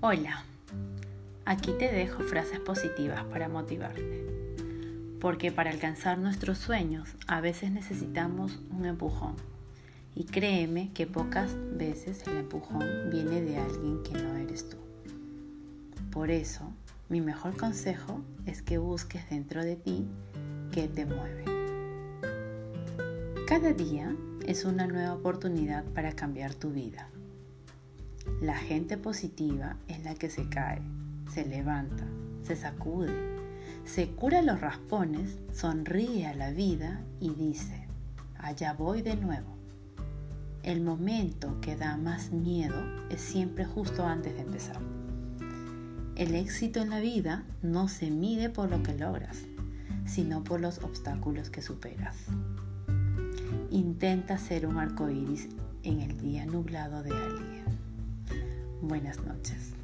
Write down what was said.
Hola, aquí te dejo frases positivas para motivarte, porque para alcanzar nuestros sueños a veces necesitamos un empujón y créeme que pocas veces el empujón viene de alguien que no eres tú. Por eso, mi mejor consejo es que busques dentro de ti qué te mueve. Cada día es una nueva oportunidad para cambiar tu vida. La gente positiva es la que se cae, se levanta, se sacude, se cura los raspones, sonríe a la vida y dice, allá voy de nuevo. El momento que da más miedo es siempre justo antes de empezar. El éxito en la vida no se mide por lo que logras, sino por los obstáculos que superas. Intenta ser un arco iris en el día nublado de alguien. Buenas noches.